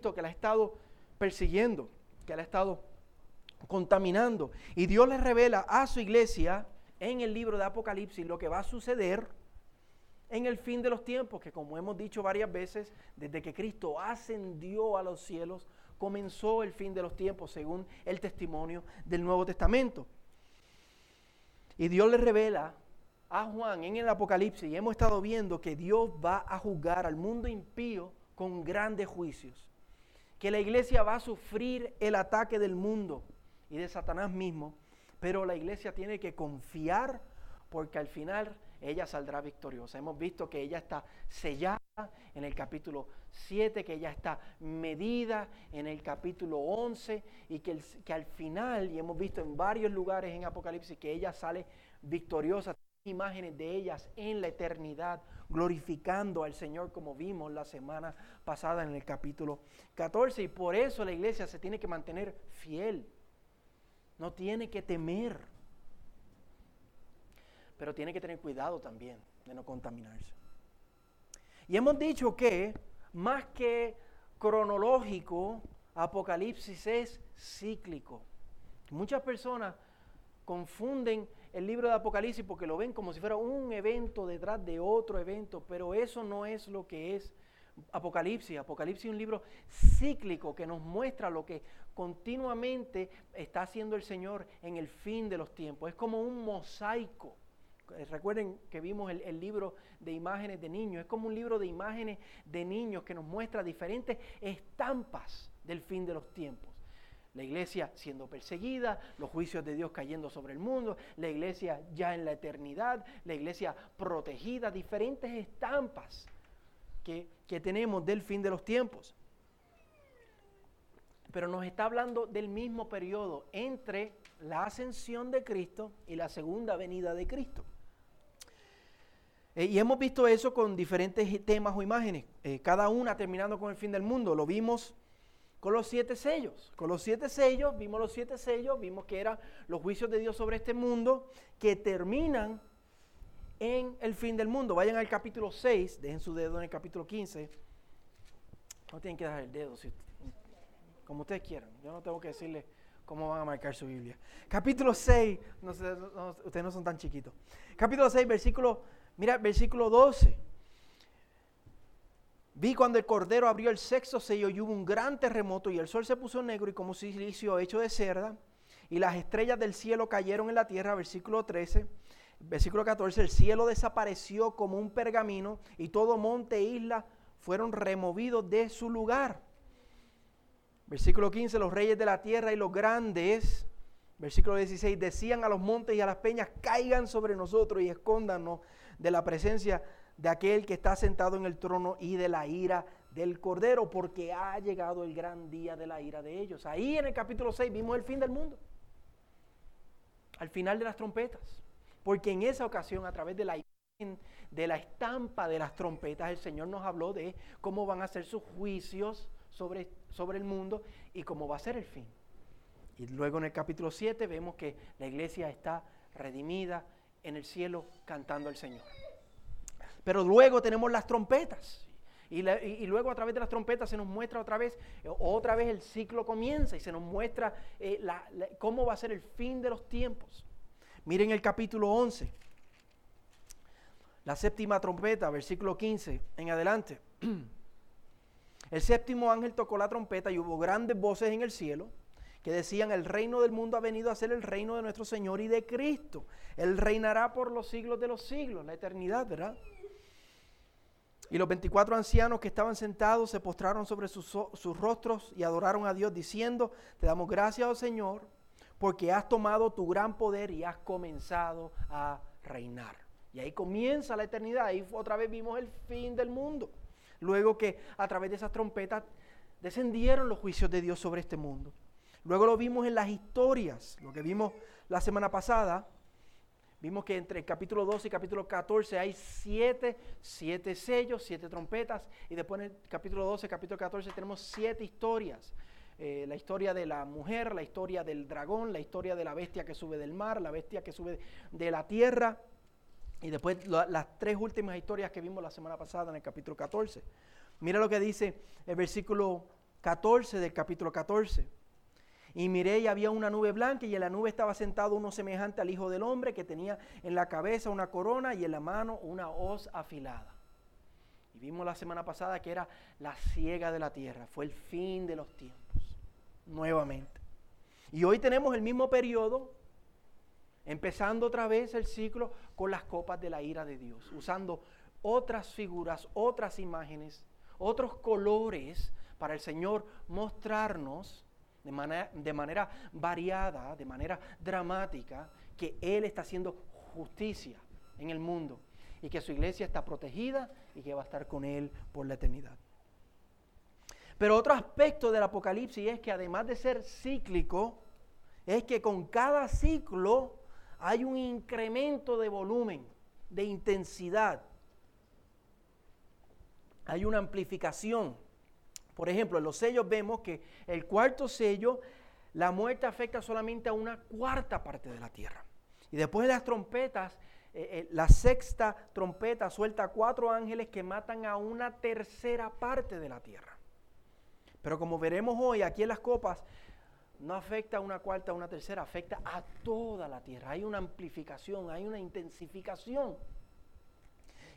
que la ha estado persiguiendo, que la ha estado contaminando. Y Dios le revela a su iglesia en el libro de Apocalipsis lo que va a suceder en el fin de los tiempos, que como hemos dicho varias veces, desde que Cristo ascendió a los cielos, comenzó el fin de los tiempos, según el testimonio del Nuevo Testamento. Y Dios le revela a Juan en el Apocalipsis, y hemos estado viendo que Dios va a juzgar al mundo impío con grandes juicios, que la iglesia va a sufrir el ataque del mundo y de Satanás mismo, pero la iglesia tiene que confiar porque al final ella saldrá victoriosa. Hemos visto que ella está sellada en el capítulo 7, que ella está medida en el capítulo 11 y que, que al final, y hemos visto en varios lugares en Apocalipsis, que ella sale victoriosa imágenes de ellas en la eternidad, glorificando al Señor como vimos la semana pasada en el capítulo 14. Y por eso la iglesia se tiene que mantener fiel, no tiene que temer, pero tiene que tener cuidado también de no contaminarse. Y hemos dicho que más que cronológico, Apocalipsis es cíclico. Muchas personas confunden el libro de Apocalipsis porque lo ven como si fuera un evento detrás de otro evento, pero eso no es lo que es Apocalipsis. Apocalipsis es un libro cíclico que nos muestra lo que continuamente está haciendo el Señor en el fin de los tiempos. Es como un mosaico. Eh, recuerden que vimos el, el, libro de imágenes de niños. Es como un libro de imágenes de niños que nos muestra diferentes estampas del fin de los tiempos. La iglesia siendo perseguida, los juicios de Dios cayendo sobre el mundo, la iglesia ya en la eternidad, la iglesia protegida, diferentes estampas que, tenemos del fin de los tiempos. Pero nos está hablando del mismo periodo entre la ascensión de Cristo y la segunda venida de Cristo. Eh, y hemos visto eso con diferentes temas o imágenes, eh, cada una terminando con el fin del mundo. Lo vimos con los siete sellos. Con los siete sellos, vimos los siete sellos, vimos que eran los juicios de Dios sobre este mundo que terminan en el fin del mundo. Vayan al capítulo 6, dejen su dedo en el capítulo 15. No tienen que dejar el dedo, como ustedes quieran. Yo no tengo que decirles cómo van a marcar su Biblia. Capítulo 6, ustedes no son tan chiquitos. Capítulo 6, versículo, mira, versículo 12. Vi cuando el cordero abrió el sexto sello y hubo un gran terremoto y el sol se puso negro y como silicio hecho de cerda y las estrellas del cielo cayeron en la tierra, versículo 13. Versículo 14, el cielo desapareció como un pergamino y todo monte e isla fueron removidos de su lugar. Versículo 15, los reyes de la tierra y los grandes, versículo 16, decían a los montes y a las peñas, caigan sobre nosotros y escóndanos de la presencia de aquel que está sentado en el trono y de la ira del Cordero, porque ha llegado el gran día de la ira de ellos. Ahí en el capítulo 6 vimos el fin del mundo, al final de las trompetas, porque en esa ocasión a través de la de la estampa de las trompetas, el Señor nos habló de cómo van a ser sus juicios sobre, sobre el mundo y cómo va a ser el fin. Y luego en el capítulo 7 vemos que la iglesia está redimida en el cielo cantando al Señor. Pero luego tenemos las trompetas. Y, luego a través de las trompetas se nos muestra otra vez, eh, otra vez el ciclo comienza y se nos muestra eh, cómo va a ser el fin de los tiempos. Miren el capítulo 11, la séptima trompeta, versículo 15 en adelante. El séptimo ángel tocó la trompeta y hubo grandes voces en el cielo que decían, el reino del mundo ha venido a ser el reino de nuestro Señor y de Cristo. Él reinará por los siglos de los siglos, la eternidad, ¿verdad? Y los 24 ancianos que estaban sentados se postraron sobre sus, rostros y adoraron a Dios diciendo, te damos gracias, oh Señor, porque has tomado tu gran poder y has comenzado a reinar. Y ahí comienza la eternidad, ahí otra vez vimos el fin del mundo. Luego que a través de esas trompetas descendieron los juicios de Dios sobre este mundo. Luego lo vimos en las historias, lo que vimos la semana pasada, Vimos que entre el capítulo 12 y capítulo 14 hay siete, siete sellos, siete trompetas. Y después en el capítulo 12, capítulo 14 tenemos siete historias. Eh, la historia de la mujer, la historia del dragón, la historia de la bestia que sube del mar, la bestia que sube de la tierra. Y después las tres últimas historias que vimos la semana pasada en el capítulo 14. Mira lo que dice el versículo 14 del capítulo 14. Y miré y había una nube blanca y en la nube estaba sentado uno semejante al Hijo del Hombre que tenía en la cabeza una corona y en la mano una hoz afilada. Y vimos la semana pasada que era la ciega de la tierra, fue el fin de los tiempos, nuevamente. Y hoy tenemos el mismo periodo, empezando otra vez el ciclo con las copas de la ira de Dios, usando otras figuras, otras imágenes, otros colores para el Señor mostrarnos de manera, de manera variada, de manera dramática, que Él está haciendo justicia en el mundo y que su iglesia está protegida y que va a estar con Él por la eternidad. Pero otro aspecto del Apocalipsis es que además de ser cíclico, es que con cada ciclo hay un incremento de volumen, de intensidad. Hay una amplificación. Por ejemplo, en los sellos vemos que el cuarto sello, la muerte afecta solamente a una cuarta parte de la tierra. Y después de las trompetas, eh, eh, la sexta trompeta suelta a cuatro ángeles que matan a una tercera parte de la tierra. Pero como veremos hoy aquí en las copas, no afecta a una cuarta, a una tercera, afecta a toda la tierra. Hay una amplificación, hay una intensificación.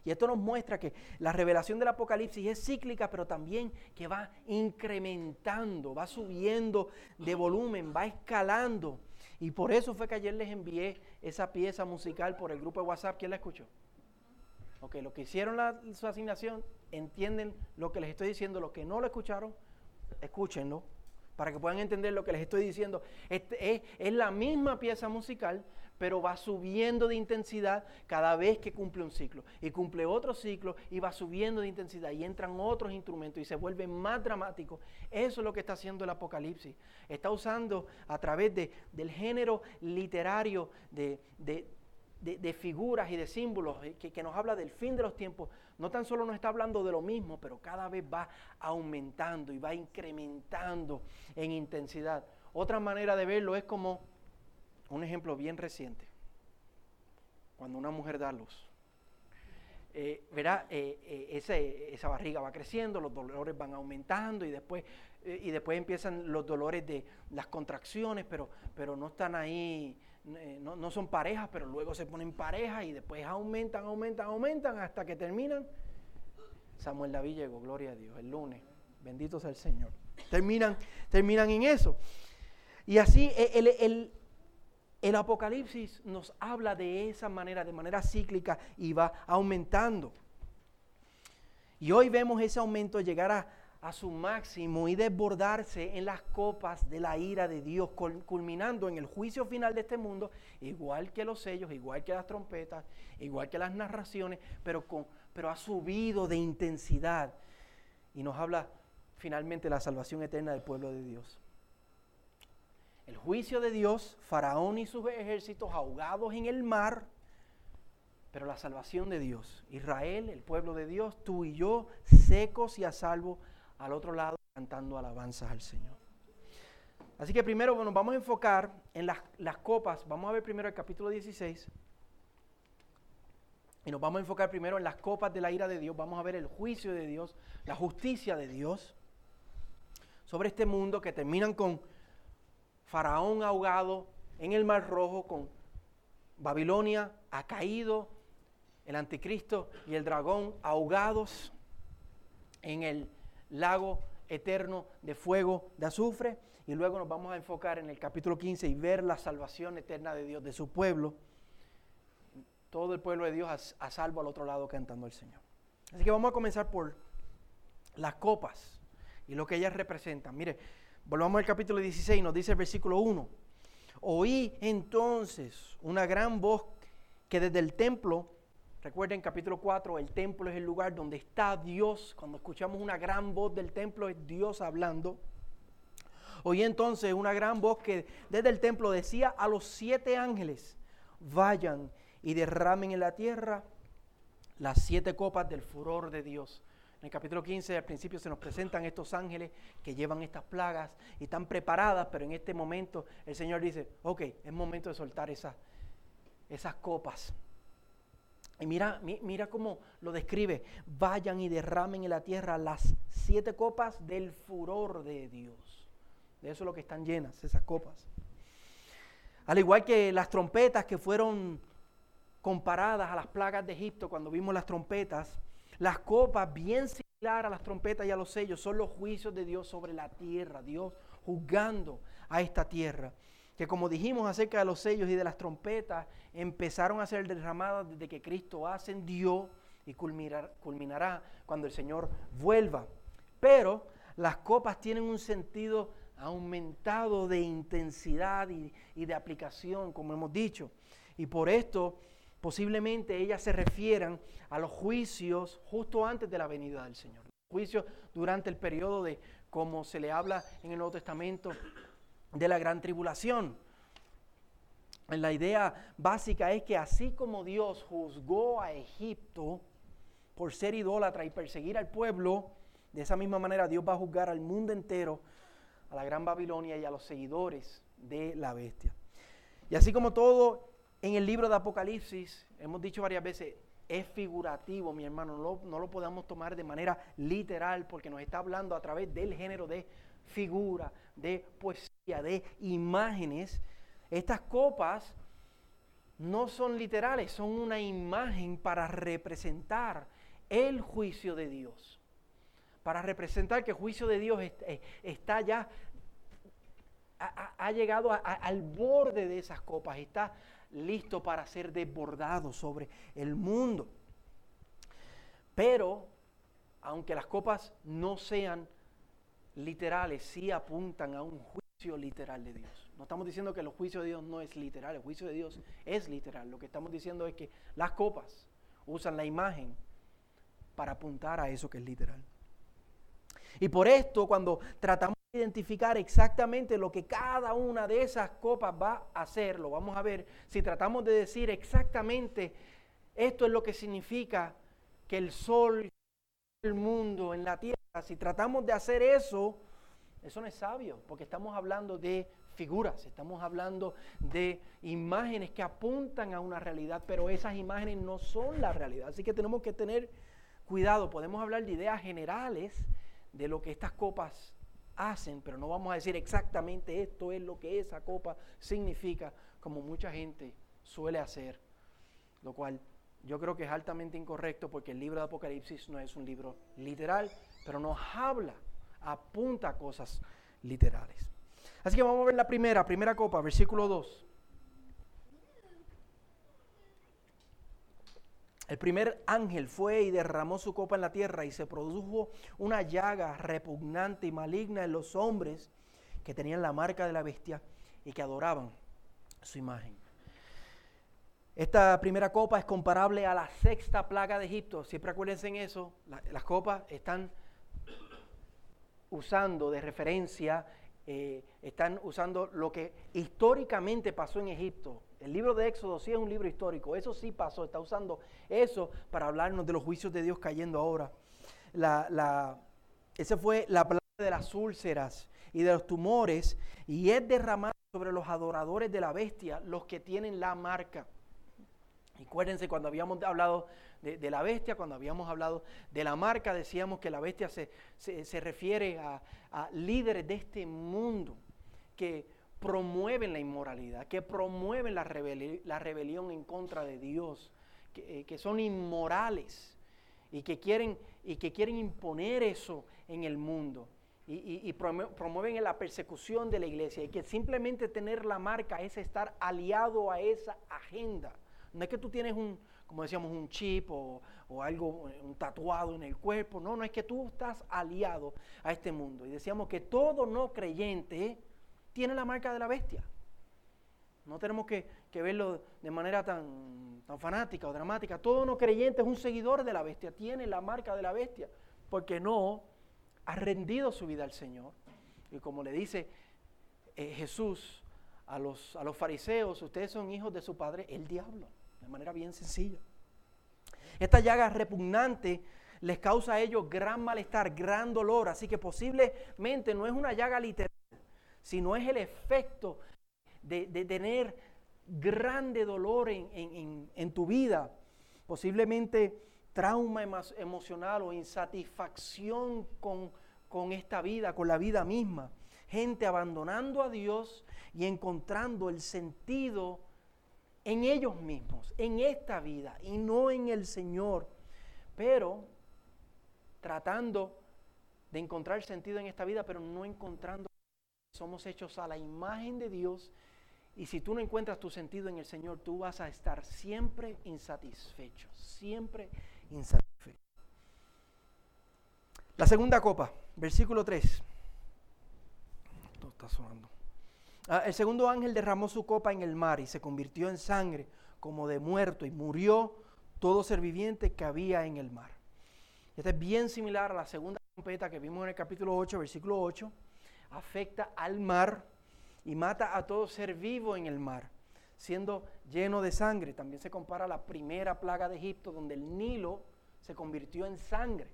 Y esto nos muestra que la revelación del Apocalipsis es cíclica, pero también que va incrementando, va subiendo de volumen, va escalando. Y por eso fue que ayer les envié esa pieza musical por el grupo de WhatsApp. ¿Quién la escuchó? Ok, los que hicieron la, su asignación entienden lo que les estoy diciendo. Los que no lo escucharon, escúchenlo para que puedan entender lo que les estoy diciendo. Este es, es, la misma pieza musical, pero va subiendo de intensidad cada vez que cumple un ciclo. Y cumple otro ciclo y va subiendo de intensidad y entran otros instrumentos y se vuelve más dramático. Eso es lo que está haciendo el Apocalipsis. Está usando a través de, del género literario de, de, figuras y de símbolos eh, que, que nos habla del fin de los tiempos. No tan solo nos está hablando de lo mismo, pero cada vez va aumentando y va incrementando en intensidad. Otra manera de verlo es como un ejemplo bien reciente. Cuando una mujer da luz. Eh, verá, eh, eh, esa barriga va creciendo, los dolores van aumentando y después, y después empiezan los dolores de las contracciones, pero, pero no están ahí, no, no, son parejas, pero luego se ponen parejas y después aumentan, aumentan, aumentan hasta que terminan. Samuel David llegó, gloria a Dios, el lunes, bendito sea el Señor. Terminan, terminan en eso. Y así el, el, el Apocalipsis nos habla de esa manera, de manera cíclica y va aumentando. Y hoy vemos ese aumento llegar a, su máximo y desbordarse en las copas de la ira de Dios, culminando en el juicio final de este mundo, igual que los sellos, igual que las trompetas, igual que las narraciones, pero, ha subido de intensidad. Y nos habla finalmente la salvación eterna del pueblo de Dios el juicio de Dios, Faraón y sus ejércitos ahogados en el mar, pero la salvación de Dios, Israel, el pueblo de Dios, tú y yo, secos y a salvo al otro lado, cantando alabanzas al Señor. Así que primero nos vamos a enfocar en las, las copas, vamos a ver primero el capítulo 16, y nos vamos a enfocar primero en las copas de la ira de Dios, vamos a ver el juicio de Dios, la justicia de Dios sobre este mundo que terminan con Faraón ahogado en el Mar Rojo con Babilonia ha caído, el anticristo y el dragón ahogados en el lago eterno de fuego de azufre. Y luego nos vamos a enfocar en el capítulo 15 y ver la salvación eterna de Dios, de su pueblo. Todo el pueblo de Dios a, salvo al otro lado cantando al Señor. Así que vamos a comenzar por las copas y lo que ellas representan. Mire, Volvamos al capítulo 16, nos dice el versículo 1. Oí entonces una gran voz que desde el templo, recuerden capítulo 4, el templo es el lugar donde está Dios. Cuando escuchamos una gran voz del templo es Dios hablando. Oí entonces una gran voz que desde el templo decía a los siete ángeles, vayan y derramen en la tierra las siete copas del furor de Dios. En el capítulo 15 al principio se nos presentan estos ángeles que llevan estas plagas y están preparadas, pero en este momento el Señor dice, ok, es momento de soltar esas, esas copas. Y mira, mira cómo lo describe. Vayan y derramen en la tierra las siete copas del furor de Dios. De eso es lo que están llenas, esas copas. Al igual que las trompetas que fueron comparadas a las plagas de Egipto cuando vimos las trompetas, las copas, bien similar a las trompetas y a los sellos, son los juicios de Dios sobre la tierra, Dios juzgando a esta tierra. Que como dijimos acerca de los sellos y de las trompetas, empezaron a ser derramadas desde que Cristo ascendió y culminará cuando el Señor vuelva. Pero las copas tienen un sentido aumentado de intensidad y, de aplicación, como hemos dicho. Y por esto posiblemente ellas se refieran a los juicios justo antes de la venida del Señor. Juicios durante el periodo de, como se le habla en el Nuevo Testamento, de la gran tribulación. La idea básica es que así como Dios juzgó a Egipto por ser idólatra y perseguir al pueblo, de esa misma manera Dios va a juzgar al mundo entero, a la gran Babilonia y a los seguidores de la bestia. Y así como todo en el libro de Apocalipsis, hemos dicho varias veces, es figurativo, mi hermano, no lo, no lo podamos tomar de manera literal porque nos está hablando a través del género de figura, de poesía, de imágenes. Estas copas no son literales, son una imagen para representar el juicio de Dios. Para representar que el juicio de Dios eh, está ya, ha, llegado al borde de esas copas, está listo para ser desbordado sobre el mundo. Pero, aunque las copas no sean literales, sí apuntan a un juicio literal de Dios. No estamos diciendo que el juicio de Dios no es literal, el juicio de Dios es literal. Lo que estamos diciendo es que las copas usan la imagen para apuntar a eso que es literal. Y por esto, cuando tratamos identificar exactamente lo que cada una de esas copas va a hacer, lo vamos a ver, si tratamos de decir exactamente esto es lo que significa que el sol, el mundo, en la tierra, si tratamos de hacer eso, eso no es sabio, porque estamos hablando de figuras, estamos hablando de imágenes que apuntan a una realidad, pero esas imágenes no son la realidad. Así que tenemos que tener cuidado, podemos hablar de ideas generales de lo que estas copas hacen, pero no vamos a decir exactamente esto es lo que esa copa significa, como mucha gente suele hacer, lo cual yo creo que es altamente incorrecto porque el libro de Apocalipsis no es un libro literal, pero nos habla, apunta a cosas literales. Así que vamos a ver la primera, primera copa, versículo 2. El primer ángel fue y derramó su copa en la tierra y se produjo una llaga repugnante y maligna en los hombres que tenían la marca de la bestia y que adoraban su imagen. Esta primera copa es comparable a la sexta plaga de Egipto. Siempre acuérdense en eso, las copas están usando de referencia, eh, están usando lo que históricamente pasó en Egipto. El libro de Éxodo sí es un libro histórico, eso sí pasó, está usando eso para hablarnos de los juicios de Dios cayendo ahora. Esa fue la plaga de las úlceras y de los tumores y es derramado sobre los adoradores de la bestia, los que tienen la marca. Acuérdense cuando habíamos hablado de, la bestia, cuando habíamos hablado de la marca, decíamos que la bestia se, se, refiere a, líderes de este mundo que promueven la inmoralidad, que promueven la, la rebelión en contra de Dios, que, eh, son inmorales y que, quieren, y que quieren imponer eso en el mundo. Y, y, promueven la persecución de la iglesia y que simplemente tener la marca es estar aliado a esa agenda. No es que tú tienes un, como decíamos, un chip o, algo, un tatuado en el cuerpo. No, no es que tú estás aliado a este mundo. Y decíamos que todo no creyente tiene la marca de la bestia. No tenemos que, verlo de manera tan, fanática o dramática. Todo no creyente es un seguidor de la bestia, tiene la marca de la bestia, porque no ha rendido su vida al Señor. Y como le dice eh, Jesús a los fariseos, ustedes son hijos de su padre, el diablo de manera bien sencilla. Esta llaga repugnante les causa a ellos gran malestar, gran dolor, así que posiblemente no es una llaga literal, sino es el efecto de, tener grande dolor en, tu vida posiblemente trauma emocional o insatisfacción con, con esta vida, con la vida misma. Gente abandonando a Dios y encontrando el sentido en ellos mismos, en esta vida y no en el Señor. Pero tratando de encontrar sentido en esta vida, pero no encontrando. Somos hechos a la imagen de Dios y si tú no encuentras tu sentido en el Señor, tú vas a estar siempre insatisfecho, siempre insatisfecho. La segunda copa, versículo 3. Esto está sonando. Ah, el segundo ángel derramó su copa en el mar y se convirtió en sangre como de muerto y murió todo ser viviente que había en el mar. Este es bien similar a la segunda trompeta que vimos en el capítulo 8, versículo 8. Afecta al mar y mata a todo ser vivo en el mar, siendo lleno de sangre. También se compara a la primera plaga de Egipto, donde el Nilo se convirtió en sangre.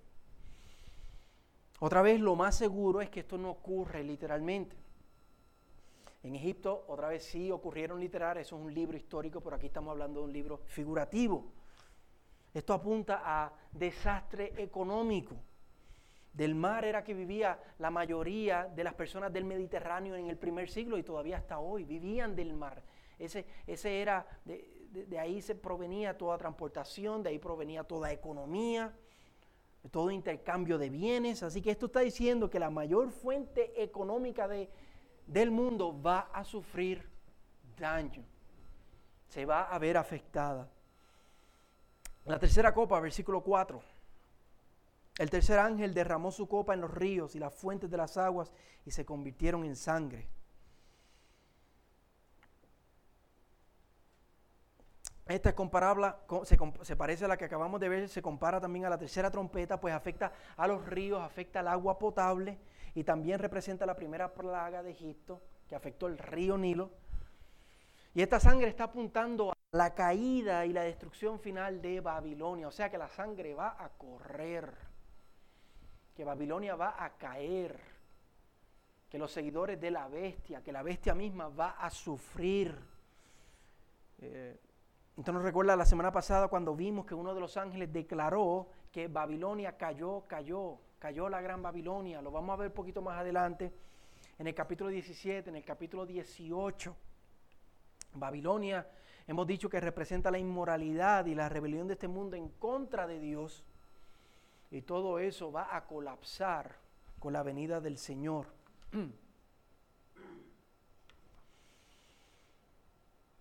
Otra vez, lo más seguro es que esto no ocurre literalmente. En Egipto, otra vez sí ocurrieron literal, eso es un libro histórico, pero aquí estamos hablando de un libro figurativo. Esto apunta a desastre económico. Del mar era que vivía la mayoría de las personas del Mediterráneo en el primer siglo y todavía hasta hoy vivían del mar. Ese, ese era, de, de ahí se provenía toda transportación, de ahí provenía toda economía, todo intercambio de bienes. Así que esto está diciendo que la mayor fuente económica de, del mundo va a sufrir daño, se va a ver afectada. La tercera copa, versículo 4. El tercer ángel derramó su copa en los ríos y las fuentes de las aguas y se convirtieron en sangre. Esta es comparable, se, parece a la que acabamos de ver, se compara también a la tercera trompeta, pues afecta a los ríos, afecta al agua potable y también representa la primera plaga de Egipto que afectó el río Nilo. Y esta sangre está apuntando a la caída y la destrucción final de Babilonia, o sea que la sangre va a correr, que Babilonia va a caer, que los seguidores de la bestia, que la bestia misma va a sufrir. Eh, entonces nos recuerda la semana pasada cuando vimos que uno de los ángeles declaró que Babilonia cayó, cayó cayó la gran Babilonia. Lo vamos a ver un poquito más adelante en el capítulo 17, en el capítulo 18. Babilonia, hemos dicho que representa la inmoralidad y la rebelión de este mundo en contra de Dios. Y todo eso va a colapsar con la venida del Señor.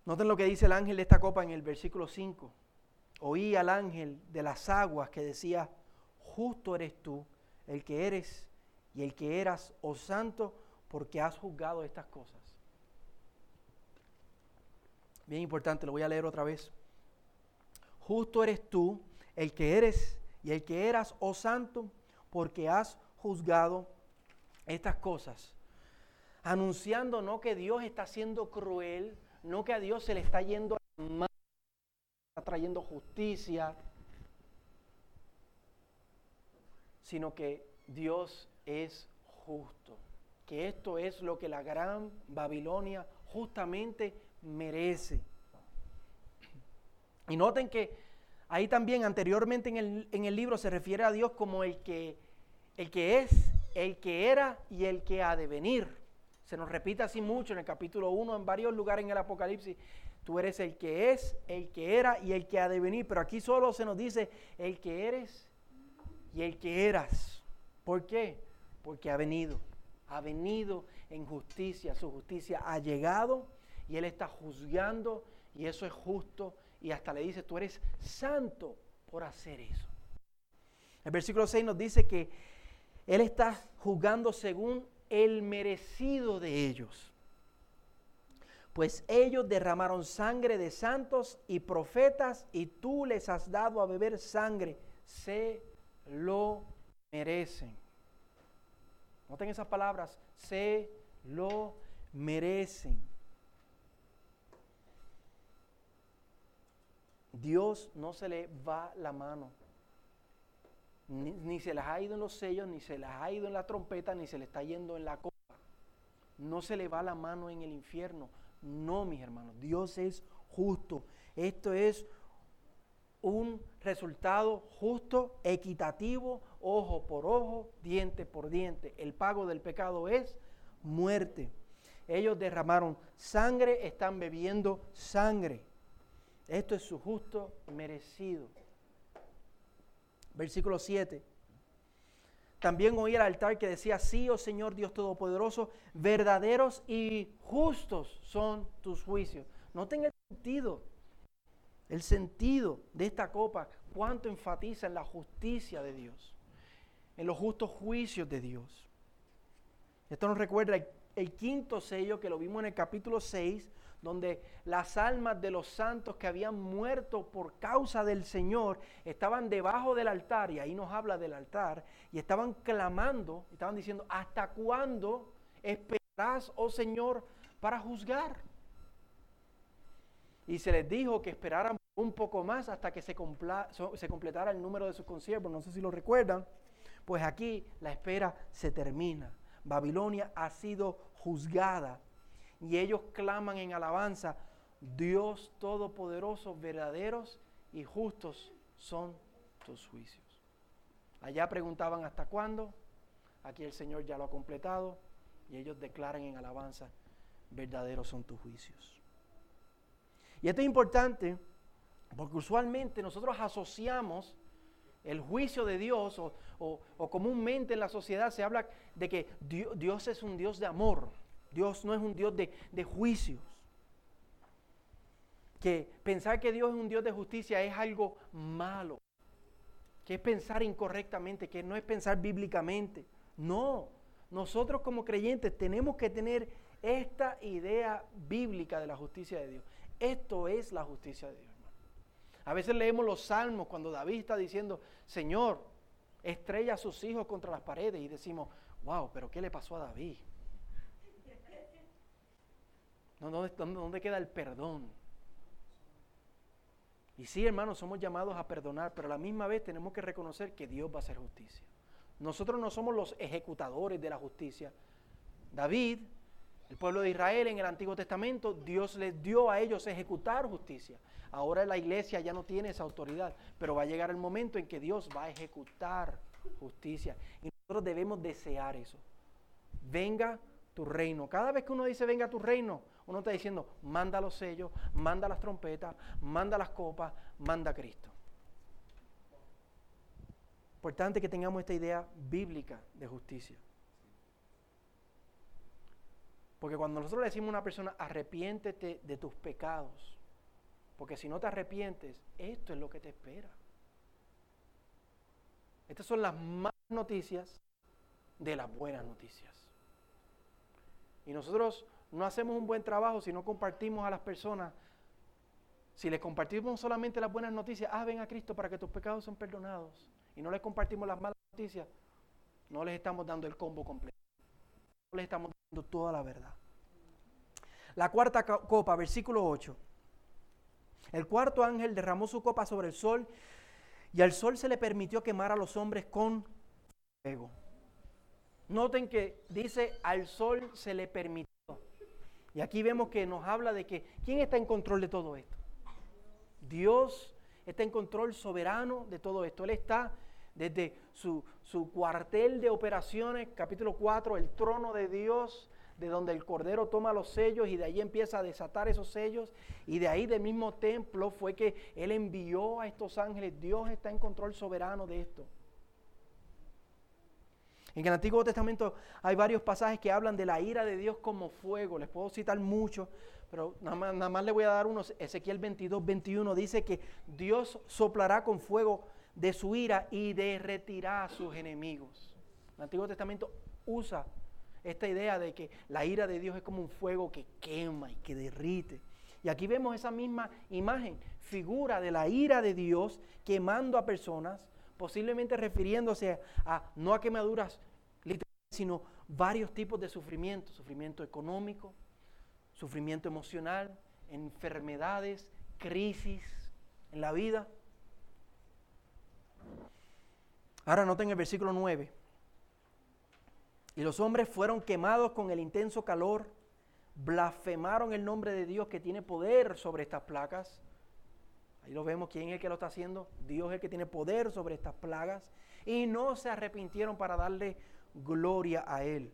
Noten lo que dice el ángel de esta copa en el versículo 5. Oí al ángel de las aguas que decía, justo eres tú el que eres y el que eras, oh santo, porque has juzgado estas cosas. Bien importante, lo voy a leer otra vez. Justo eres tú, el que eres y el que eras, oh santo, porque has juzgado estas cosas. Anunciando no que Dios está siendo cruel, no que a Dios se le está yendo mal, está trayendo justicia, sino que Dios es justo. Que esto es lo que la gran Babilonia justamente merece. Y noten que ahí también anteriormente en el, en el libro se refiere a Dios como el que, el que es, el que era y el que ha de venir. Se nos repite así mucho en el capítulo 1, en varios lugares en el Apocalipsis. Tú eres el que es, el que era y el que ha de venir. Pero aquí solo se nos dice el que eres y el que eras. ¿Por qué? Porque ha venido, ha venido en justicia, su justicia ha llegado y Él está juzgando y eso es justo y hasta le dice, tú eres santo por hacer eso. El versículo 6 nos dice que Él está juzgando según el merecido de ellos. Pues ellos derramaron sangre de santos y profetas y tú les has dado a beber sangre. Sé lo merecen. Noten esas palabras, se lo merecen. Dios no se le va la mano. Ni, se les ha ido en los sellos, ni se les ha ido en la trompeta, ni se le está yendo en la copa. No se le va la mano en el infierno. No, mis hermanos. Dios es justo. Esto es un resultado justo, equitativo, ojo por ojo, diente por diente. El pago del pecado es muerte. Ellos derramaron sangre, están bebiendo sangre. Esto es su justo merecido. Versículo 7. También oí el altar que decía, sí, oh Señor Dios Todopoderoso, verdaderos y justos son tus juicios. Noten el sentido, el sentido de esta copa, cuánto enfatiza en la justicia de Dios, en los justos juicios de Dios. Esto nos recuerda el, quinto sello que lo vimos en el capítulo 6, donde las almas de los santos que habían muerto por causa del Señor estaban debajo del altar, y ahí nos habla del altar, y estaban clamando, estaban diciendo, ¿hasta cuándo esperarás, oh Señor, para juzgar? Y se les dijo que esperaran un poco más hasta que se, se completara el número de sus consiervos, no sé si lo recuerdan, pues aquí la espera se termina. Babilonia ha sido juzgada y ellos claman en alabanza, Dios Todopoderoso, verdaderos y justos son tus juicios. Allá preguntaban hasta cuándo, aquí el Señor ya lo ha completado y ellos declaran en alabanza, verdaderos son tus juicios. Y esto es importante porque usualmente nosotros asociamos el juicio de Dios o, comúnmente en la sociedad se habla de que Dios, es un Dios de amor. Dios no es un Dios de, de juicios. Que pensar que Dios es un Dios de justicia es algo malo. Que es pensar incorrectamente, que no es pensar bíblicamente. No, nosotros como creyentes tenemos que tener esta idea bíblica de la justicia de Dios. Esto es la justicia de Dios. A veces leemos los salmos cuando David está diciendo, Señor, estrella a sus hijos contra las paredes y decimos, wow, pero ¿qué le pasó a David? ¿Dónde, queda el perdón? Y sí, hermanos, somos llamados a perdonar, pero a la misma vez tenemos que reconocer que Dios va a hacer justicia. Nosotros no somos los ejecutadores de la justicia. David, el pueblo de Israel en el Antiguo Testamento, Dios les dio a ellos ejecutar justicia. Ahora la iglesia ya no tiene esa autoridad, pero va a llegar el momento en que Dios va a ejecutar justicia. Y nosotros debemos desear eso. Venga tu reino. Cada vez que uno dice venga tu reino, uno está diciendo manda los sellos, manda las trompetas, manda las copas, manda a Cristo. Importante que tengamos esta idea bíblica de justicia. Porque cuando nosotros le decimos a una persona, arrepiéntete de tus pecados, porque si no te arrepientes, esto es lo que te espera. Estas son las malas noticias de las buenas noticias. Y nosotros no hacemos un buen trabajo si no compartimos a las personas. Si les compartimos solamente las buenas noticias, ah, ven a Cristo para que tus pecados son perdonados. Y no les compartimos las malas noticias, no les estamos dando el combo completo. No les estamos dando toda la verdad. La cuarta copa, versículo 8. El cuarto ángel derramó su copa sobre el sol y al sol se le permitió quemar a los hombres con fuego. Noten que dice al sol se le permitió. Y aquí vemos que nos habla de que ¿quién está en control de todo esto? Dios está en control soberano de todo esto. Él está desde su, su cuartel de operaciones, capítulo 4, el trono de Dios, de donde el Cordero toma los sellos y de ahí empieza a desatar esos sellos. Y de ahí del mismo templo fue que Él envió a estos ángeles. Dios está en control soberano de esto. En el Antiguo Testamento hay varios pasajes que hablan de la ira de Dios como fuego. Les puedo citar muchos, pero nada más, nada le voy a dar unos. Ezequiel 22, 21 dice que Dios soplará con fuego de su ira y derretirá a sus enemigos. El Antiguo Testamento usa esta idea de que la ira de Dios es como un fuego que quema y que derrite. Y aquí vemos esa misma imagen, figura de la ira de Dios quemando a personas, posiblemente refiriéndose a no a quemaduras sino varios tipos de sufrimiento, sufrimiento económico, sufrimiento emocional, enfermedades, crisis en la vida. Ahora noten el versículo 9. Y los hombres fueron quemados con el intenso calor, blasfemaron el nombre de Dios que tiene poder sobre estas placas. Ahí lo vemos, ¿quién es el que lo está haciendo? Dios es el que tiene poder sobre estas plagas. Y no se arrepintieron para darle gloria a Él.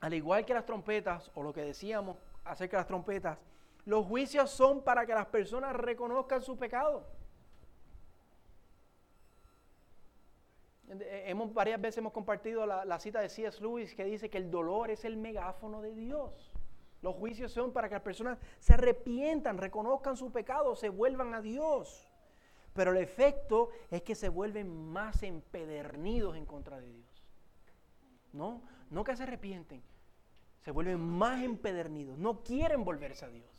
Al igual que las trompetas, o lo que decíamos acerca de las trompetas, los juicios son para que las personas reconozcan su pecado. Eh, hemos, varias veces hemos compartido la, la cita de C.S. Lewis que dice que el dolor es el megáfono de Dios. Los juicios son para que las personas se arrepientan, reconozcan su pecado, se vuelvan a Dios. Pero el efecto es que se vuelven más empedernidos en contra de Dios. No, no que se arrepienten, se vuelven más empedernidos, no quieren volverse a Dios.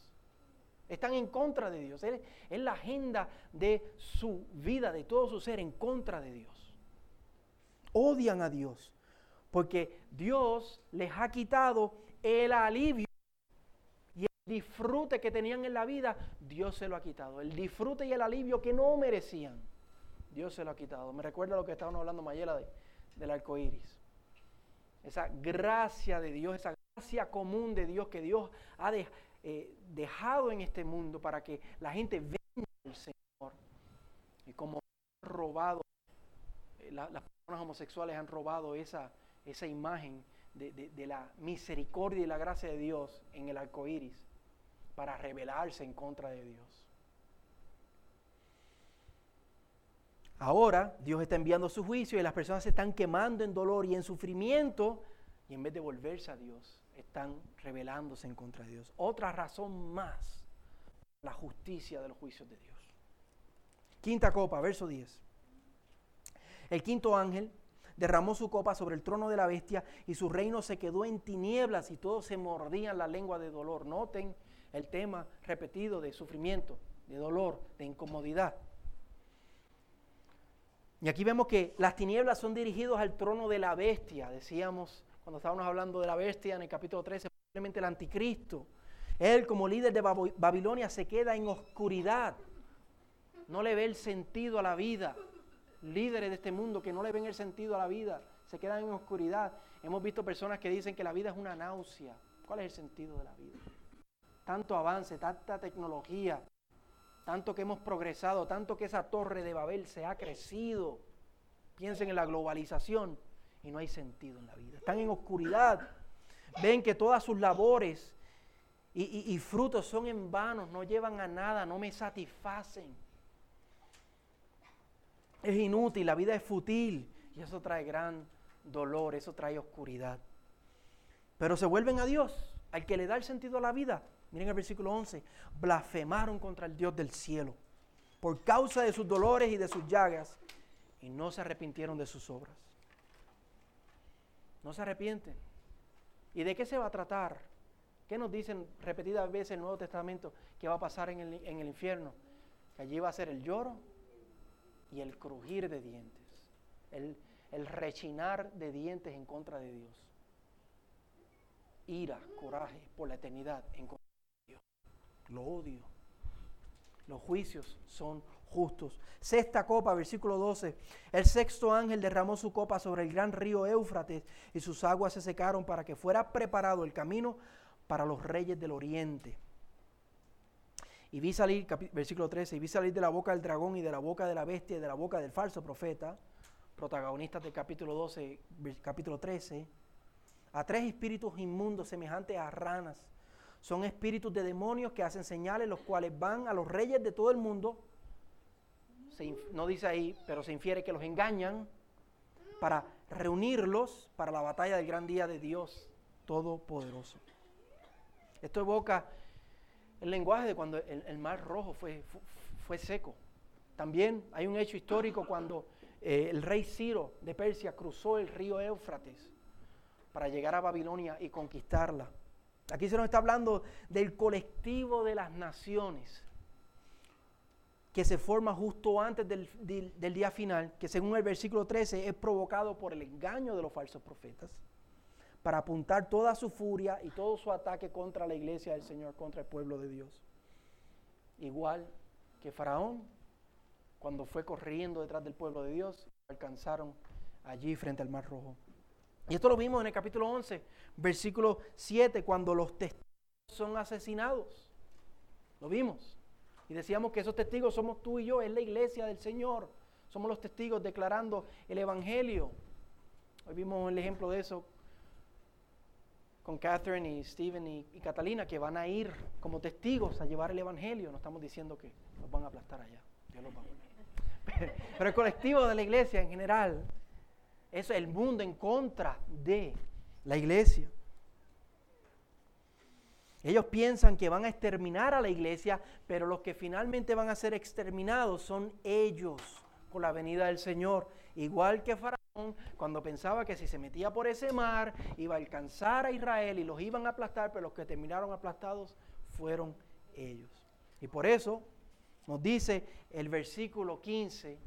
Están en contra de Dios. Es, la agenda de su vida, de todo su ser, en contra de Dios. Odian a Dios, porque Dios les ha quitado el alivio disfrute que tenían en la vida, Dios se lo ha quitado. El disfrute y el alivio que no merecían, Dios se lo ha quitado. Me recuerda lo que estábamos hablando Mayela de, del arco iris. Esa gracia de Dios, esa gracia común de Dios que Dios ha eh, dejado en este mundo para que la gente venga al Señor. Y como han robado, eh, las personas homosexuales han robado esa, esa imagen de, de, la misericordia y la gracia de Dios en el arco iris para rebelarse en contra de Dios. Ahora Dios está enviando su juicio y las personas se están quemando en dolor y en sufrimiento y en vez de volverse a Dios, están rebelándose en contra de Dios. Otra razón más, la justicia de los juicios de Dios. Quinta copa, verso 10. El quinto ángel derramó su copa sobre el trono de la bestia y su reino se quedó en tinieblas y todos se mordían la lengua de dolor. Noten el tema repetido de sufrimiento, de dolor, de incomodidad. Y aquí vemos que las tinieblas son dirigidas al trono de la bestia, decíamos cuando estábamos hablando de la bestia en el capítulo 13, probablemente el anticristo. Él como líder de Babilonia se queda en oscuridad, no le ve el sentido a la vida. Líderes de este mundo que no le ven el sentido a la vida, se quedan en oscuridad. Hemos visto personas que dicen que la vida es una náusea. ¿Cuál es el sentido de la vida? Tanto avance, tanta tecnología, tanto que hemos progresado, tanto que esa torre de Babel se ha crecido. Piensen en la globalización y no hay sentido en la vida. Están en oscuridad. Ven que todas sus labores y, frutos son en vano, no llevan a nada, no me satisfacen. Es inútil, la vida es fútil y eso trae gran dolor, eso trae oscuridad. Pero se vuelven a Dios, al que le da el sentido a la vida, Miren el versículo 11. Blasfemaron contra el Dios del cielo por causa de sus dolores y de sus llagas y no se arrepintieron de sus obras. No se arrepienten. ¿Y de qué se va a tratar? ¿Qué nos dicen repetidas veces en el Nuevo Testamento que va a pasar en el, en el infierno? Que allí va a ser el lloro y el crujir de dientes, el, el rechinar de dientes en contra de Dios. Ira, coraje por la eternidad en contra lo odio. Los juicios son justos. Sexta copa, versículo 12. El sexto ángel derramó su copa sobre el gran río Éufrates y sus aguas se secaron para que fuera preparado el camino para los reyes del oriente. Y vi salir, versículo 13, y vi salir de la boca del dragón y de la boca de la bestia y de la boca del falso profeta, protagonistas del capítulo 12, capítulo 13, a tres espíritus inmundos semejantes a ranas son espíritus de demonios que hacen señales, los cuales van a los reyes de todo el mundo. no dice ahí, pero se infiere que los engañan para reunirlos para la batalla del gran día de Dios Todopoderoso. Esto evoca el lenguaje de cuando el, mar rojo fue, fue, seco. También hay un hecho histórico cuando eh, el rey Ciro de Persia cruzó el río Éufrates para llegar a Babilonia y conquistarla. Aquí se nos está hablando del colectivo de las naciones que se forma justo antes del, día final, que según el versículo 13 es provocado por el engaño de los falsos profetas, para apuntar toda su furia y todo su ataque contra la iglesia del Señor, contra el pueblo de Dios. Igual que Faraón, cuando fue corriendo detrás del pueblo de Dios, alcanzaron allí frente al Mar Rojo. Y esto lo vimos en el capítulo 11, versículo 7, cuando los testigos son asesinados. Lo vimos. Y decíamos que esos testigos somos tú y yo, es la iglesia del Señor. Somos los testigos declarando el Evangelio. Hoy vimos el ejemplo de eso con Catherine y Steven y, Catalina, que van a ir como testigos a llevar el Evangelio. No estamos diciendo que los van a aplastar allá. Pero el colectivo de la iglesia en general, es el mundo en contra de la iglesia. Ellos piensan que van a exterminar a la iglesia, pero los que finalmente van a ser exterminados son ellos con la venida del Señor. Igual que Faraón, cuando pensaba que si se metía por ese mar iba a alcanzar a Israel y los iban a aplastar, pero los que terminaron aplastados fueron ellos. Y por eso nos dice el versículo 15,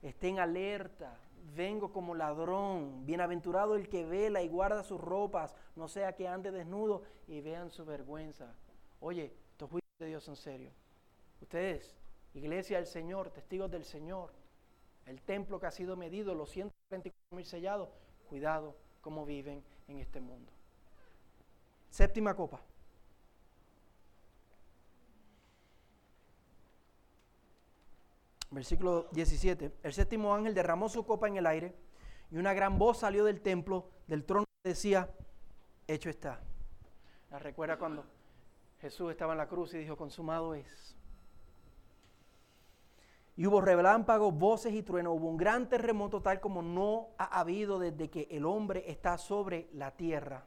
estén alerta, vengo como ladrón, bienaventurado el que vela y guarda sus ropas, no sea que ande desnudo y vean su vergüenza. Oye, estos juicios de Dios en serio. Ustedes, iglesia del Señor, testigos del Señor, el templo que ha sido medido, los 144 mil sellados, cuidado cómo viven en este mundo. Séptima copa. Versículo 17. El séptimo ángel derramó su copa en el aire y una gran voz salió del templo, del trono, y decía, hecho está. ¿La recuerda cuando Jesús estaba en la cruz y dijo, consumado es? Y hubo relámpagos, voces y truenos, hubo un gran terremoto tal como no ha habido desde que el hombre está sobre la tierra.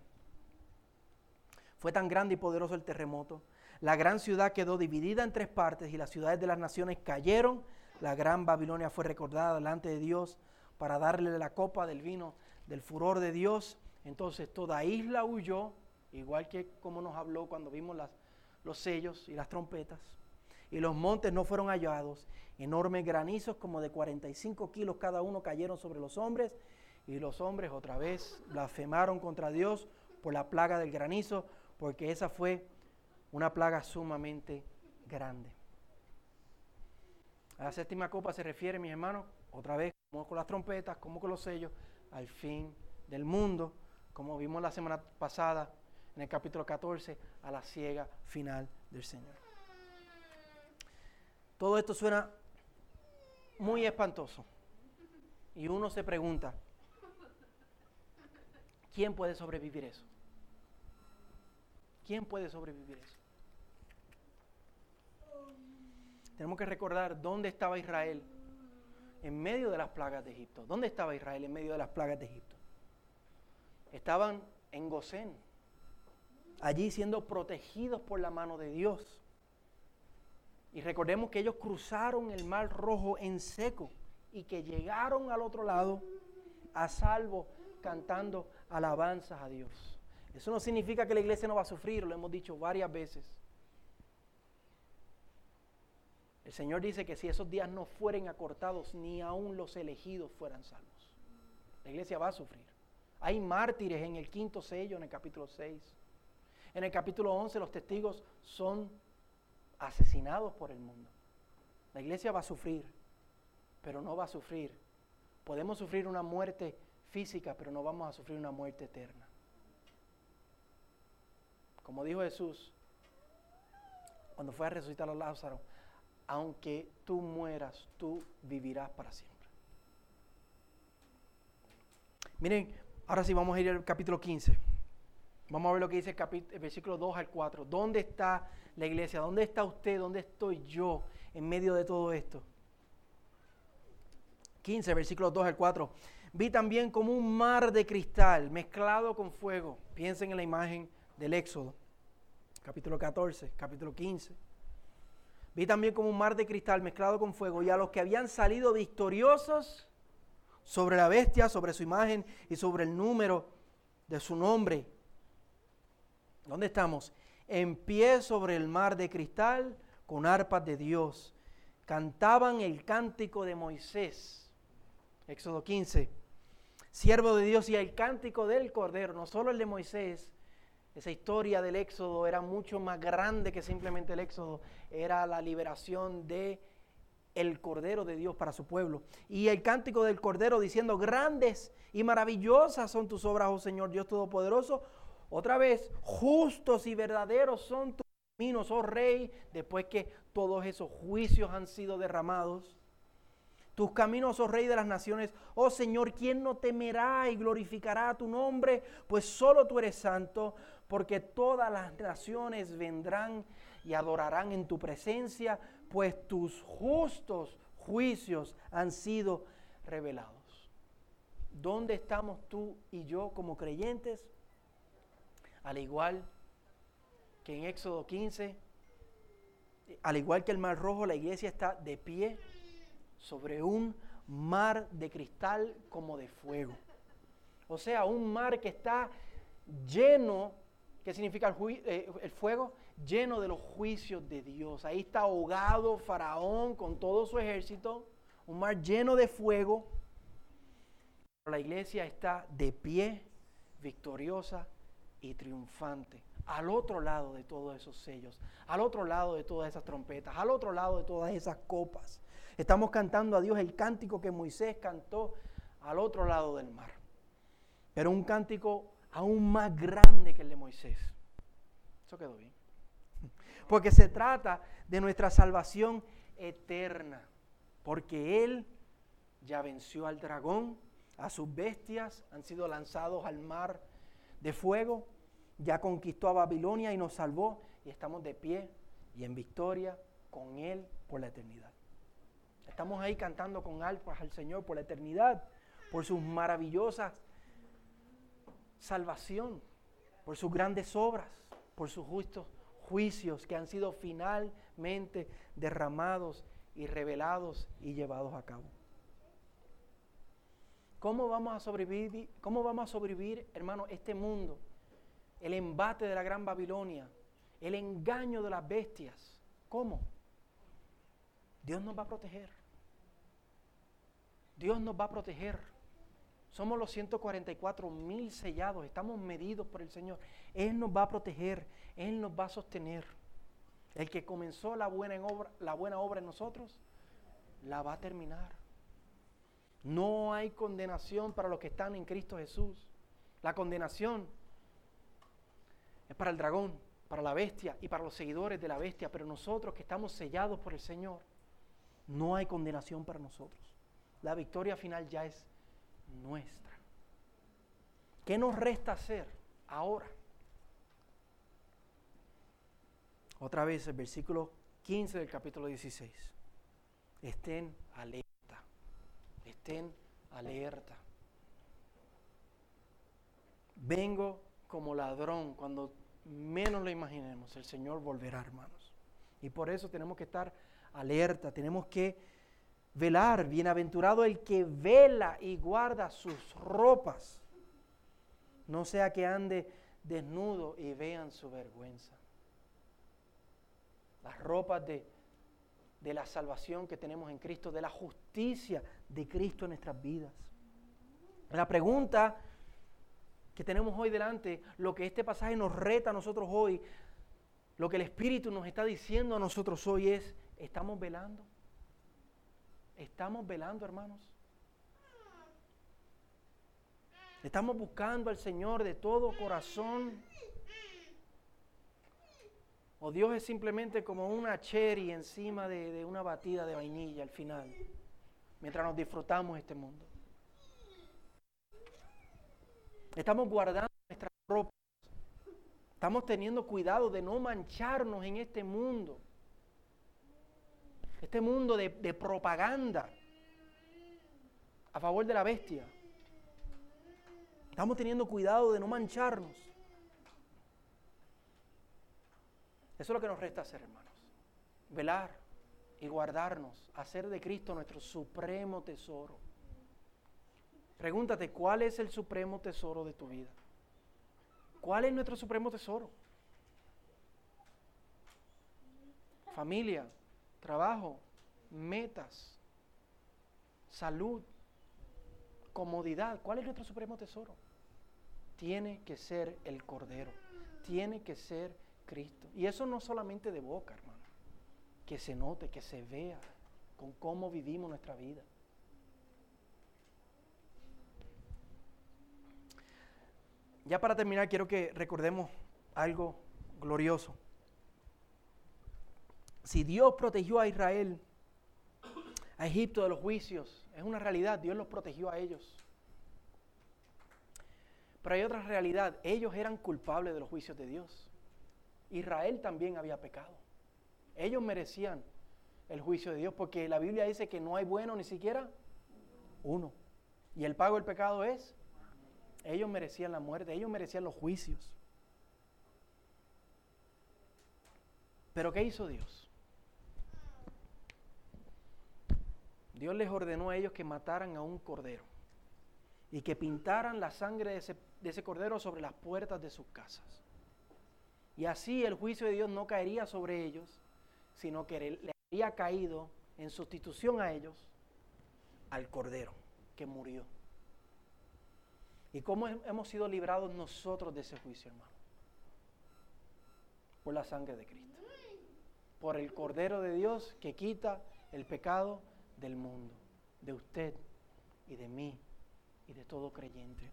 Fue tan grande y poderoso el terremoto. La gran ciudad quedó dividida en tres partes y las ciudades de las naciones cayeron la gran Babilonia fue recordada delante de Dios para darle la copa del vino del furor de Dios. Entonces toda isla huyó, igual que como nos habló cuando vimos los sellos y las trompetas. Y los montes no fueron hallados. Enormes granizos como de 45 kilos cada uno cayeron sobre los hombres. Y los hombres otra vez blasfemaron contra Dios por la plaga del granizo, porque esa fue una plaga sumamente grande. A la séptima copa se refiere, mis hermanos, otra vez, como con las trompetas, como con los sellos, al fin del mundo, como vimos la semana pasada en el capítulo 14, a la ciega final del Señor. Todo esto suena muy espantoso. Y uno se pregunta, ¿quién puede sobrevivir eso? ¿Quién puede sobrevivir eso? Tenemos que recordar dónde estaba Israel en medio de las plagas de Egipto. ¿Dónde estaba Israel en medio de las plagas de Egipto? Estaban en Gosén, allí siendo protegidos por la mano de Dios. Y recordemos que ellos cruzaron el mar rojo en seco y que llegaron al otro lado a salvo cantando alabanzas a Dios. Eso no significa que la iglesia no va a sufrir, lo hemos dicho varias veces. El Señor dice que si esos días no fueren acortados, ni aun los elegidos fueran salvos. La iglesia va a sufrir. Hay mártires en el quinto sello, en el capítulo 6. En el capítulo 11 los testigos son asesinados por el mundo. La iglesia va a sufrir, pero no va a sufrir. Podemos sufrir una muerte física, pero no vamos a sufrir una muerte eterna. Como dijo Jesús cuando fue a resucitar a Lázaro, aunque tú mueras, tú vivirás para siempre. Miren, ahora sí vamos a ir al capítulo 15. Vamos a ver lo que dice el, versículo 2 al 4. ¿Dónde está la iglesia? ¿Dónde está usted? ¿Dónde estoy yo en medio de todo esto? 15, versículo 2 al 4. Vi también como un mar de cristal mezclado con fuego. Piensen en la imagen del Éxodo. Capítulo 14, capítulo 15. Vi también como un mar de cristal mezclado con fuego y a los que habían salido victoriosos sobre la bestia, sobre su imagen y sobre el número de su nombre. ¿Dónde estamos? En pie sobre el mar de cristal con arpas de Dios. Cantaban el cántico de Moisés. Éxodo 15. Siervo de Dios y el cántico del Cordero, no solo el de Moisés, esa historia del éxodo era mucho más grande que simplemente el éxodo, era la liberación de el Cordero de Dios para su pueblo. Y el cántico del Cordero diciendo, grandes y maravillosas son tus obras, oh Señor Dios Todopoderoso. Otra vez, justos y verdaderos son tus caminos, oh rey, después que todos esos juicios han sido derramados. Tus caminos, oh rey de las naciones, oh Señor, ¿quién no temerá y glorificará tu nombre? Pues solo tú eres santo, porque todas las naciones vendrán y adorarán en tu presencia, pues tus justos juicios han sido revelados. ¿Dónde estamos tú y yo como creyentes? Al igual que en Éxodo 15, al igual que el Mar Rojo, la iglesia está de pie sobre un mar de cristal como de fuego. O sea, un mar que está lleno, ¿qué significa el, eh, el, fuego? Lleno de los juicios de Dios. Ahí está ahogado Faraón con todo su ejército, un mar lleno de fuego. La iglesia está de pie, victoriosa y triunfante al otro lado de todos esos sellos, al otro lado de todas esas trompetas, al otro lado de todas esas copas. Estamos cantando a Dios el cántico que Moisés cantó al otro lado del mar. Pero un cántico aún más grande que el de Moisés. Eso quedó bien. Porque se trata de nuestra salvación eterna. Porque Él ya venció al dragón, a sus bestias, han sido lanzados al mar de fuego ya conquistó a Babilonia y nos salvó y estamos de pie y en victoria con Él por la eternidad. Estamos ahí cantando con alpas al Señor por la eternidad, por sus maravillosas salvación, por sus grandes obras, por sus justos juicios que han sido finalmente derramados y revelados y llevados a cabo. ¿Cómo vamos a sobrevivir, cómo vamos a sobrevivir, hermano, este mundo? el embate de la gran Babilonia, el engaño de las bestias. ¿Cómo? Dios nos va a proteger. Dios nos va a proteger. Somos los 144 mil sellados, estamos medidos por el Señor. Él nos va a proteger, Él nos va a sostener. El que comenzó la buena, obra, la buena obra en nosotros, la va a terminar. No hay condenación para los que están en Cristo Jesús. La condenación es para el dragón, para la bestia y para los seguidores de la bestia, pero nosotros que estamos sellados por el Señor, no hay condenación para nosotros. La victoria final ya es nuestra. ¿Qué nos resta hacer ahora? Otra vez el versículo 15 del capítulo 16. Estén alerta. Estén alerta. Vengo como ladrón cuando menos lo imaginemos, el Señor volverá, hermanos. Y por eso tenemos que estar alerta, tenemos que velar. Bienaventurado el que vela y guarda sus ropas. No sea que ande desnudo y vean su vergüenza. Las ropas de, de la salvación que tenemos en Cristo, de la justicia de Cristo en nuestras vidas. La pregunta que tenemos hoy delante, lo que este pasaje nos reta a nosotros hoy, lo que el Espíritu nos está diciendo a nosotros hoy es, ¿estamos velando? ¿Estamos velando, hermanos? ¿Estamos buscando al Señor de todo corazón? ¿O Dios es simplemente como una cherry encima de, una batida de vainilla al final, mientras nos disfrutamos este mundo? Estamos guardando nuestras ropas. Estamos teniendo cuidado de no mancharnos en este mundo. Este mundo de, propaganda a favor de la bestia. Estamos teniendo cuidado de no mancharnos. Eso es lo que nos resta hacer, hermanos. Velar y guardarnos, hacer de Cristo nuestro supremo tesoro. Pregúntate, ¿cuál es el supremo tesoro de tu vida? ¿Cuál es nuestro supremo tesoro? Familia, trabajo, metas, salud, comodidad. ¿Cuál es nuestro supremo tesoro? Tiene que ser el Cordero. Tiene que ser Cristo. Y eso no solamente de boca, hermano. Que se note, que se vea con cómo vivimos nuestra vida. Ya para terminar, quiero que recordemos algo glorioso. Si Dios protegió a Israel, a Egipto de los juicios, es una realidad, Dios los protegió a ellos. Pero hay otra realidad, ellos eran culpables de los juicios de Dios. Israel también había pecado. Ellos merecían el juicio de Dios porque la Biblia dice que no hay bueno ni siquiera uno. Y el pago del pecado es, ellos merecían la muerte, ellos merecían los juicios. Pero ¿qué hizo Dios? Dios les ordenó a ellos que mataran a un cordero y que pintaran la sangre de ese, de ese cordero sobre las puertas de sus casas. Y así el juicio de Dios no caería sobre ellos, sino que le había caído en sustitución a ellos al cordero que murió. ¿Y cómo hemos sido librados nosotros de ese juicio, hermano? Por la sangre de Cristo. Por el Cordero de Dios que quita el pecado del mundo, de usted y de mí y de todo creyente.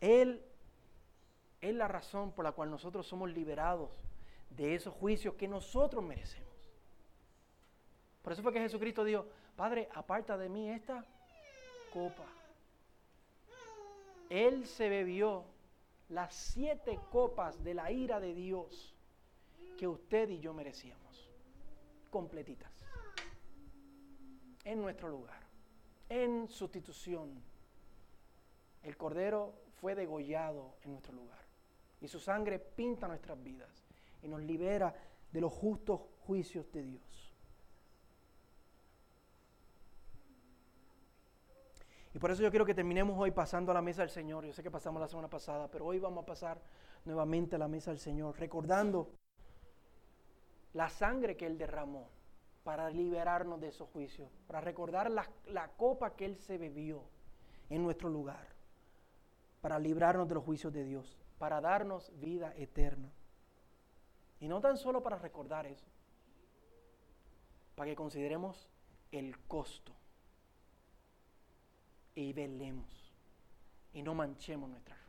Él es la razón por la cual nosotros somos liberados de esos juicios que nosotros merecemos. Por eso fue que Jesucristo dijo, Padre, aparta de mí esta copa. Él se bebió las siete copas de la ira de Dios que usted y yo merecíamos, completitas, en nuestro lugar, en sustitución. El Cordero fue degollado en nuestro lugar y su sangre pinta nuestras vidas y nos libera de los justos juicios de Dios. Y por eso yo quiero que terminemos hoy pasando a la mesa del Señor. Yo sé que pasamos la semana pasada, pero hoy vamos a pasar nuevamente a la mesa del Señor, recordando la sangre que Él derramó para liberarnos de esos juicios, para recordar la, la copa que Él se bebió en nuestro lugar, para librarnos de los juicios de Dios, para darnos vida eterna. Y no tan solo para recordar eso, para que consideremos el costo y velemos y no manchemos nuestras.